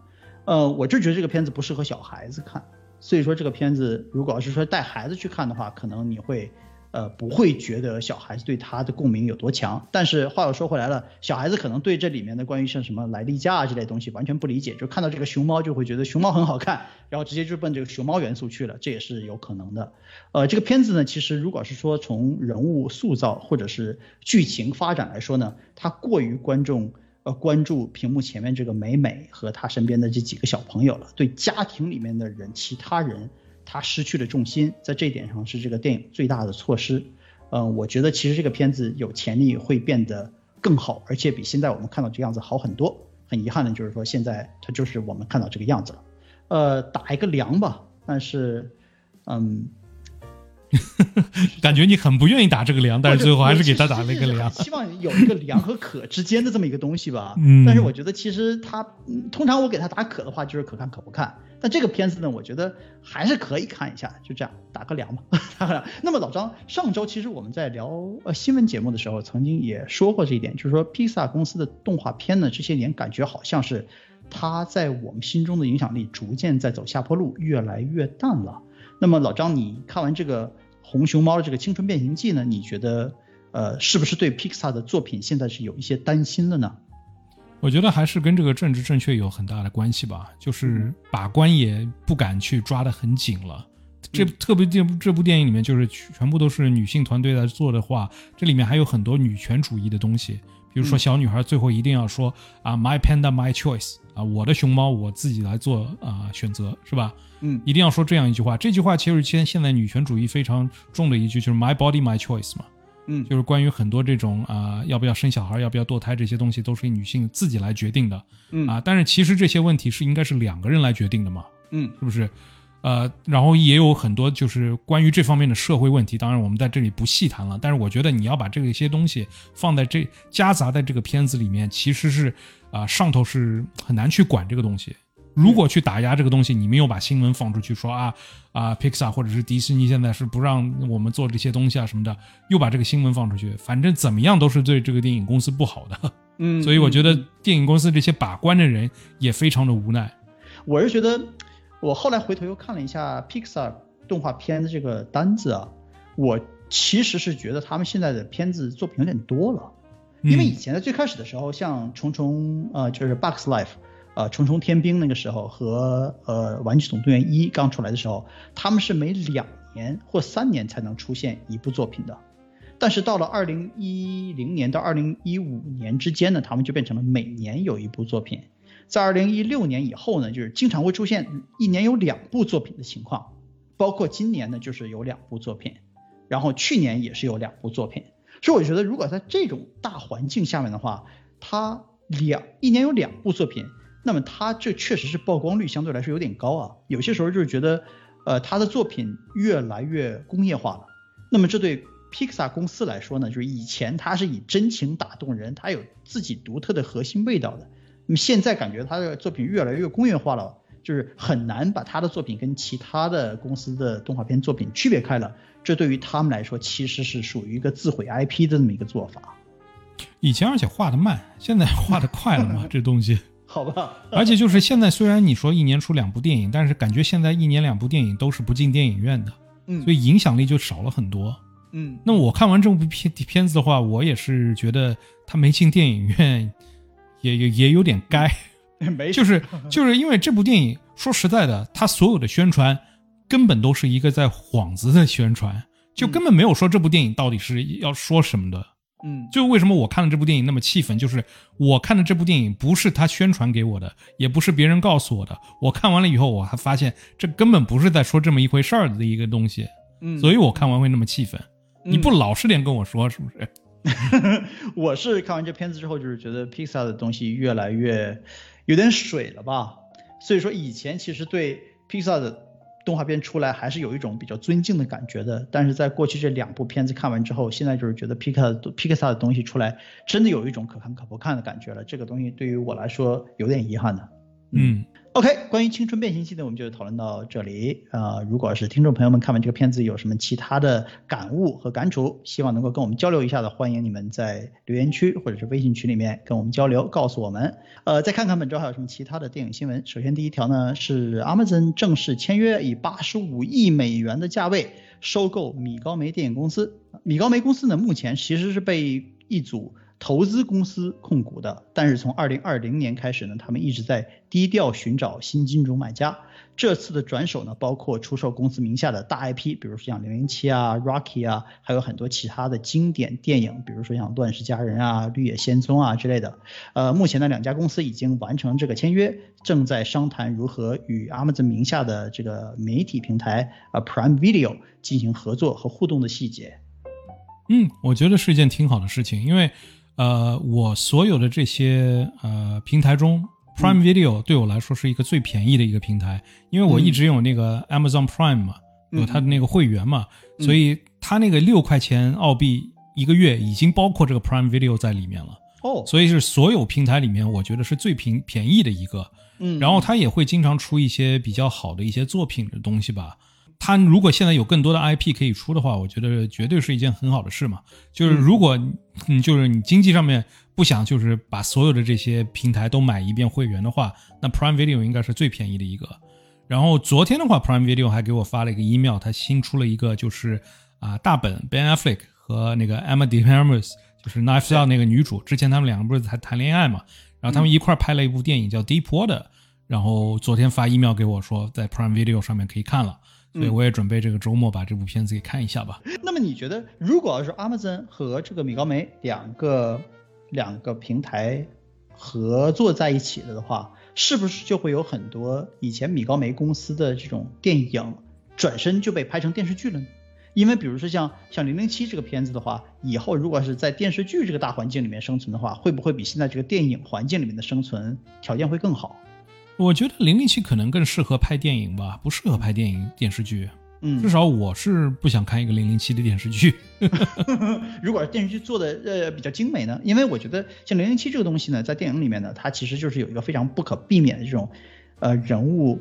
呃，我就觉得这个片子不适合小孩子看，所以说这个片子如果要是说带孩子去看的话，可能你会，呃，不会觉得小孩子对他的共鸣有多强。但是话又说回来了，小孩子可能对这里面的关于像什么来例假啊这类东西完全不理解，就看到这个熊猫就会觉得熊猫很好看，然后直接就奔这个熊猫元素去了，这也是有可能的。呃，这个片子呢，其实如果是说从人物塑造或者是剧情发展来说呢，它过于观众。呃，关注屏幕前面这个美美和她身边的这几个小朋友了，对家庭里面的人，其他人，他失去了重心，在这一点上是这个电影最大的错失。嗯，我觉得其实这个片子有潜力会变得更好，而且比现在我们看到这样子好很多。很遗憾的就是说，现在它就是我们看到这个样子了。呃，打一个良吧，但是，嗯。感觉你很不愿意打这个梁，但是最后还是给他打了一个梁。希望有一个梁和可之间的这么一个东西吧。嗯。但是我觉得其实他，通常我给他打可的话，就是可看可不看。但这个片子呢，我觉得还是可以看一下，就这样打个梁吧，打个梁。那么老张，上周其实我们在聊呃新闻节目的时候，曾经也说过这一点，就是说披萨公司的动画片呢，这些年感觉好像是它在我们心中的影响力逐渐在走下坡路，越来越淡了。那么老张，你看完这个红熊猫的这个青春变形记呢？你觉得呃是不是对 Pixar 的作品现在是有一些担心了呢？我觉得还是跟这个政治正确有很大的关系吧，就是把关也不敢去抓得很紧了。这特别这部这部电影里面就是全部都是女性团队在做的话，这里面还有很多女权主义的东西，比如说小女孩最后一定要说啊，my panda my choice 啊，我的熊猫我自己来做啊选择是吧？嗯，一定要说这样一句话。这句话其实现现在女权主义非常重的一句就是 my body my choice 嘛。嗯，就是关于很多这种啊，要不要生小孩，要不要堕胎这些东西，都是女性自己来决定的。嗯啊，但是其实这些问题是应该是两个人来决定的嘛，嗯是不是？呃，然后也有很多就是关于这方面的社会问题，当然我们在这里不细谈了。但是我觉得你要把这个一些东西放在这夹杂在这个片子里面，其实是啊、上头是很难去管这个东西。如果去打压这个东西，你们又把新闻放出去说啊啊，Pixar 或者是迪士尼现在是不让我们做这些东西啊什么的，又把这个新闻放出去，反正怎么样都是对这个电影公司不好的。嗯，所以我觉得嗯电影公司这些把关的人也非常的无奈。我是觉得，我后来回头又看了一下 Pixar 动画片的这个单子啊，我其实是觉得他们现在的片子作品有点多了，因为以嗯前在最开始的时候，像虫虫呃就是 Bugs Life。呃，虫虫天兵那个时候和呃玩具总动员一刚出来的时候，他们是每两年或三年才能出现一部作品的。但是到了二零一零年到二零一五年之间呢，他们就变成了每年有一部作品。在二零一六年以后呢，就是经常会出现一年有两部作品的情况，包括今年呢就是有两部作品，然后去年也是有两部作品。所以我觉得，如果在这种大环境下面的话，它两一年有两部作品，那么它这确实是曝光率相对来说有点高啊。有些时候就是觉得，呃，他的作品越来越工业化了。那么这对 Pixar 公司来说呢，就是以前它是以真情打动人，它有自己独特的核心味道的。那么现在感觉他的作品越来越工业化了，就是很难把他的作品跟其他的公司的动画片作品区别开了。这对于他们来说，其实是属于一个自毁 IP 的这么一个做法，以前而且画的慢，现在画的快了嘛，这东西。好吧？而且就是现在，虽然你说一年出两部电影，但是感觉现在一年两部电影都是不进电影院的，嗯所以影响力就少了很多。嗯，那我看完这部片片子的话，我也是觉得他没进电影院，也也也有点该。没就是就是因为这部电影，说实在的，它所有的宣传根本都是一个在幌子的宣传，就根本没有说这部电影到底是要说什么的。嗯就为什么我看了这部电影那么气愤，就是我看的这部电影不是他宣传给我的，也不是别人告诉我的。我看完了以后，我还发现这根本不是在说这么一回事儿的一个东西，嗯，所以我看完会那么气愤。你不嗯老实点跟我说，是不是？我是看完这片子之后，就是觉得 Pixar 的东西越来越有点水了吧。所以说以前其实对 Pixar 的动画片出来还是有一种比较尊敬的感觉的，但是在过去这两部片子看完之后，现在就是觉得 Pixar Pixar 的东西出来真的有一种可看可不看的感觉了。这个东西对于我来说有点遗憾的。嗯 OK，关于青春变形记呢，我们就讨论到这里。呃，如果是听众朋友们看完这个片子有什么其他的感悟和感触，希望能够跟我们交流一下的，欢迎你们在留言区或者是微信群里面跟我们交流，告诉我们。呃，再看看本周还有什么其他的电影新闻。首先第一条呢是 Amazon 正式签约，以八十五亿美元的价位收购米高梅电影公司。米高梅公司呢，目前其实是被一组投资公司控股的，但是从二零二零年开始呢，他们一直在低调寻找新金主买家。这次的转手呢，包括出售公司名下的大 IP，比如说像零零七啊、Rocky 啊，还有很多其他的经典电影，比如说像《乱世佳人》啊、《绿野仙踪》啊之类的。呃，目前呢，两家公司已经完成这个签约，正在商谈如何与 Amazon 名下的这个媒体平台啊 Prime Video 进行合作和互动的细节。嗯，我觉得是一件挺好的事情，因为呃，我所有的这些呃平台中，Prime Video 对我来说是一个最便宜的一个平台，因为我一直有那个 Amazon Prime 嘛，嗯有它的那个会员嘛，所以它那个六块钱澳币一个月已经包括这个 Prime Video 在里面了，哦，所以是所有平台里面我觉得是最平便宜的一个。嗯，然后它也会经常出一些比较好的一些作品的东西吧。它如果现在有更多的 IP 可以出的话，我觉得绝对是一件很好的事嘛。就是如果嗯，就是你经济上面不想就是把所有的这些平台都买一遍会员的话，那 Prime Video 应该是最便宜的一个。然后昨天的话，Prime Video 还给我发了一个 email，它新出了一个就是啊大本 Ben Affleck 和那个 Emma De Armas，就是 Knives Out 那个女主，之前他们两个不是才谈恋爱嘛，然后他们一块儿拍了一部电影叫《Deep Water》，然后昨天发 email 给我说在 Prime Video 上面可以看了，所以我也准备这个周末把这部片子给看一下吧。那么你觉得，如果要是 Amazon 和这个米高梅两个两个平台合作在一起了的话，是不是就会有很多以前米高梅公司的这种电影转身就被拍成电视剧了呢？因为比如说像像零零七这个片子的话，以后如果是在电视剧这个大环境里面生存的话，会不会比现在这个电影环境里面的生存条件会更好？我觉得零零七可能更适合拍电影吧，不适合拍电影电视剧。嗯，至少我是不想看一个零零七的电视剧。如果电视剧做的呃比较精美呢？因为我觉得像零零七这个东西呢，在电影里面呢，它其实就是有一个非常不可避免的这种呃人物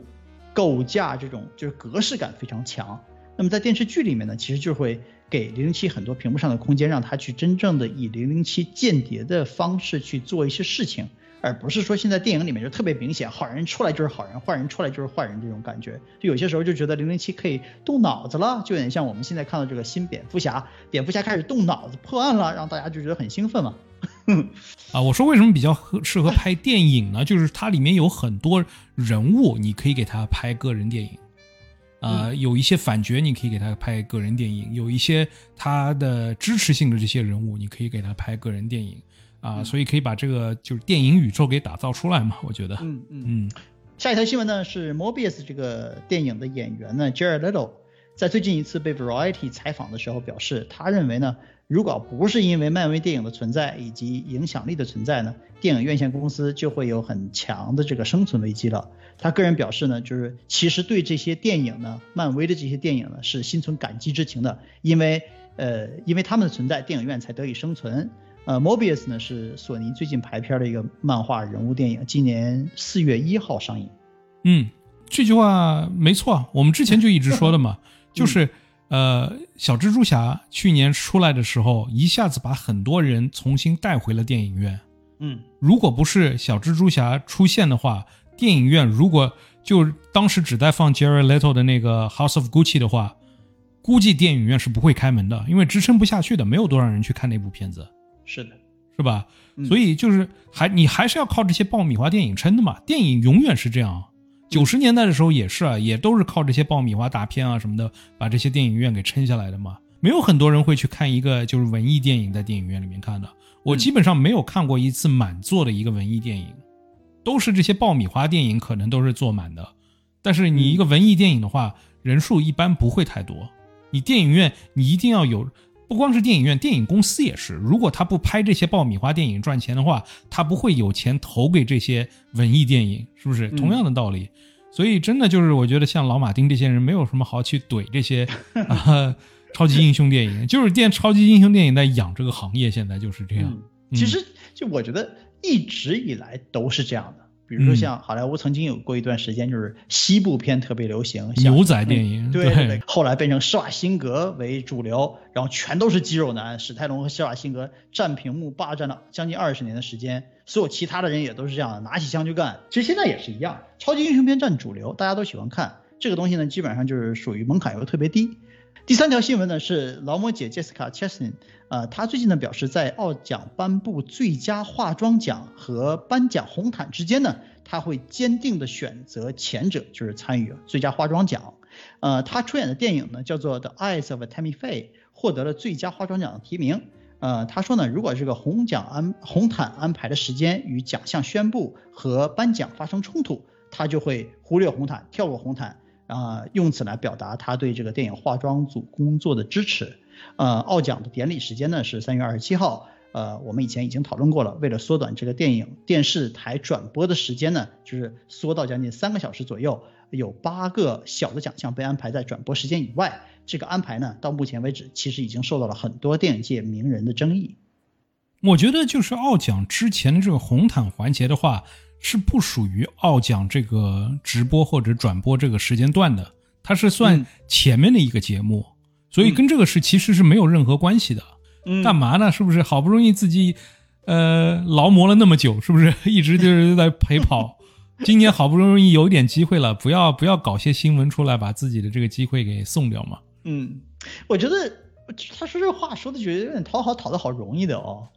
构架，这种就是格式感非常强。那么在电视剧里面呢，其实就会给零零七很多屏幕上的空间，让他去真正的以零零七间谍的方式去做一些事情，而不是说现在电影里面就特别明显，好人出来就是好人，坏人出来就是坏人这种感觉。就有些时候就觉得零零七可以动脑子了，就有点像我们现在看到这个新蝙蝠侠，蝙蝠侠开始动脑子破案了，让大家就觉得很兴奋嘛。啊，我说为什么比较合适合拍电影呢？就是它里面有很多人物，你可以给他拍个人电影。啊，有一些反角，你可以给他拍个人电影；有一些他的支持性的这些人物，你可以给他拍个人电影。啊，所以可以把这个就是电影宇宙给打造出来嘛？我觉得，嗯嗯嗯。下一条新闻呢是《Mobius》这个电影的演员呢，Jared Leto，在最近一次被 Variety 采访的时候表示，他认为呢。如果不是因为漫威电影的存在以及影响力的存在呢，电影院线公司就会有很强的这个生存危机了。他个人表示呢，就是其实对这些电影呢，漫威的这些电影呢是心存感激之情的，因为呃，因为他们的存在，电影院才得以生存。呃，Mobius 呢是索尼最近排片的一个漫画人物电影，今年四月一号上映。嗯，这句话没错，我们之前就一直说的嘛，就是。呃，小蜘蛛侠去年出来的时候，一下子把很多人重新带回了电影院。嗯，如果不是小蜘蛛侠出现的话，电影院如果就当时只在放 Jerry Little 的那个 House of Gucci 的话，估计电影院是不会开门的，因为支撑不下去的，没有多少人去看那部片子。是的，是吧？所以就是还你还是要靠这些爆米花电影撑的嘛，电影永远是这样。九十年代的时候也是啊，也都是靠这些爆米花大片啊什么的，把这些电影院给撑下来的嘛。没有很多人会去看一个就是文艺电影在电影院里面看的。我基本上没有看过一次满座的一个文艺电影，都是这些爆米花电影可能都是坐满的。但是你一个文艺电影的话，人数一般不会太多。你电影院你一定要有。不光是电影院，电影公司也是。如果他不拍这些爆米花电影赚钱的话，他不会有钱投给这些文艺电影，是不是？同样的道理。所以真的就是，我觉得像老马丁这些人，没有什么好去怼这些 啊超级英雄电影，就是电超级英雄电影在养这个行业，现在就是这样。其实就我觉得一直以来都是这样的。比如说像好莱坞曾经有过一段时间，就是西部片特别流行，牛仔电影，对对对。后来变成施瓦辛格为主流，然后全都是肌肉男，史泰龙和施瓦辛格占屏幕霸占了将近二十年的时间，所有其他的人也都是这样，拿起枪就干。其实现在也是一样，超级英雄片占主流，大家都喜欢看这个东西呢，基本上就是属于门槛又特别低。第三条新闻呢是劳模姐 Jessica Chastain，呃，她最近呢表示，在奥奖颁布最佳化妆奖和颁奖红毯之间呢，她会坚定的选择前者，就是参与最佳化妆奖。呃，她出演的电影呢叫做 The Eyes of Tammy Faye，获得了最佳化妆奖的提名。呃，她说呢，如果这个红奖安红毯安排的时间与奖项宣布和颁奖发生冲突，她就会忽略红毯，跳过红毯。啊，用此来表达他对这个电影化妆组工作的支持。呃，奥奖的典礼时间呢是三月二十七号。呃，我们以前已经讨论过了，为了缩短这个电影电视台转播的时间呢，就是缩到将近三个小时左右。有八个小的奖项被安排在转播时间以外。这个安排呢，到目前为止其实已经受到了很多电影界名人的争议。我觉得就是奥奖之前的这个红毯环节的话。是不属于奥奖这个直播或者转播这个时间段的，它是算前面的一个节目，所以跟这个是其实是没有任何关系的。干嘛呢？是不是好不容易自己呃劳模了那么久，是不是 一直就是在陪跑？今年好不容易有一点机会了，不要不要搞些新闻出来，把自己的这个机会给送掉嘛？嗯，我觉得他说这话说的觉得有点讨好讨的好容易的哦，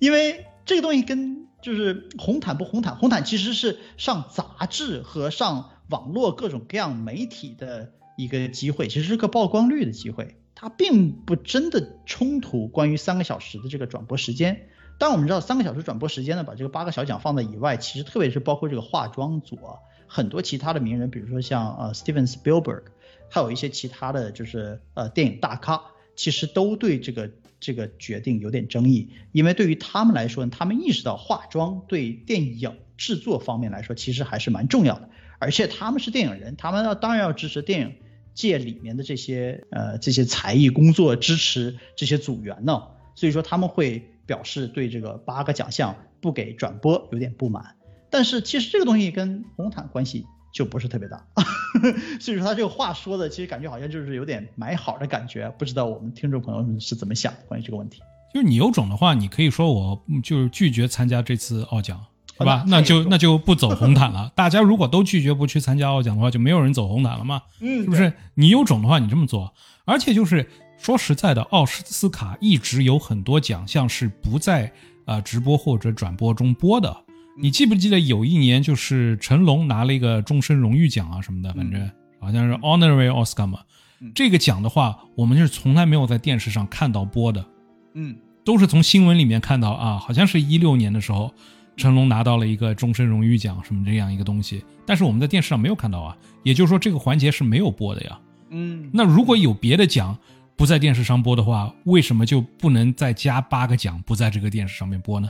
因为这个东西跟。就是红毯不红毯，红毯其实是上杂志和上网络各种各样媒体的一个机会，其实是个曝光率的机会，它并不真的冲突关于三个小时的这个转播时间。当我们知道三个小时转播时间呢，把这个八个小奖放在以外，其实特别是包括这个化妆组啊，很多其他的名人，比如说像呃 Steven Spielberg，还有一些其他的就是呃电影大咖，其实都对这个。这个决定有点争议，因为对于他们来说，他们意识到化妆对电影制作方面来说其实还是蛮重要的，而且他们是电影人，他们要当然要支持电影界里面的这些呃这些才艺工作，支持这些组员呢，所以说他们会表示对这个八个奖项不给转播有点不满，但是其实这个东西跟红毯关系。就不是特别大，所以说他这个话说的，其实感觉好像就是有点买好的感觉，不知道我们听众朋友们是怎么想关于这个问题。就是你有种的话，你可以说我就是拒绝参加这次奥奖，是吧？那就那就不走红毯了。大家如果都拒绝不去参加奥奖的话，就没有人走红毯了嘛？嗯，是不是？你有种的话，你这么做。而且就是说实在的，奥斯卡一直有很多奖项是不在呃直播或者转播中播的。你记不记得有一年，就是成龙拿了一个终身荣誉奖啊什么的，反正好像是 honorary Oscar 嘛。这个奖的话，我们是从来没有在电视上看到播的，嗯，都是从新闻里面看到啊，好像是一六年的时候，成龙拿到了一个终身荣誉奖什么这样一个东西，但是我们在电视上没有看到啊，也就是说这个环节是没有播的呀。嗯，那如果有别的奖不在电视上播的话，为什么就不能再加八个奖不在这个电视上面播呢？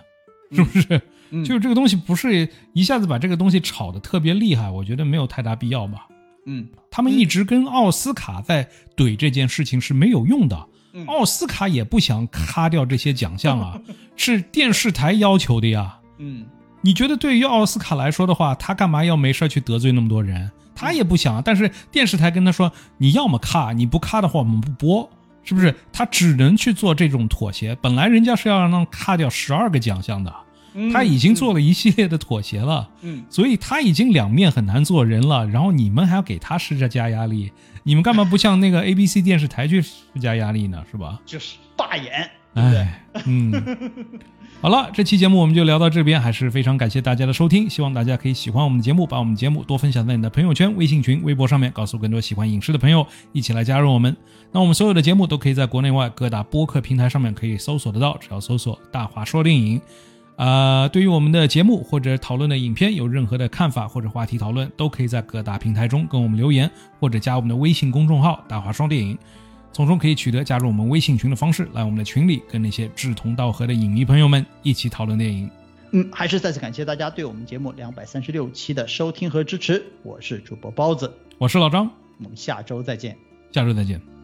是不是？就是这个东西不是一下子把这个东西炒得特别厉害，我觉得没有太大必要吧。嗯，他们一直跟奥斯卡在怼这件事情是没有用的。奥斯卡也不想咔掉这些奖项啊，是电视台要求的呀。嗯，你觉得对于奥斯卡来说的话，他干嘛要没事去得罪那么多人？他也不想，但是电视台跟他说，你要么咔，你不咔的话，我们不播，是不是？他只能去做这种妥协。本来人家是要让他咔掉十二个奖项的。他已经做了一系列的妥协了，嗯，所以他已经两面很难做人了。然后你们还要给他施加压力，你们干嘛不向那个 ABC 电视台去施加压力呢？是吧？就是大眼，哎，嗯，好了，这期节目我们就聊到这边，还是非常感谢大家的收听，希望大家可以喜欢我们的节目，把我们节目多分享在你的朋友圈、微信群、微博上面，告诉更多喜欢影视的朋友。一起来加入我们。那我们所有的节目都可以在国内外各大播客平台上面可以搜索得到，只要搜索“大华说电影”。呃，对于我们的节目或者讨论的影片有任何的看法或者话题讨论，都可以在各大平台中跟我们留言，或者加我们的微信公众号“大华双电影”，从中可以取得加入我们微信群的方式，来我们的群里跟那些志同道合的影迷朋友们一起讨论电影。嗯，还是再次感谢大家对我们节目两百三十六期的收听和支持，我是主播包子，我是老张，我们下周再见，下周再见。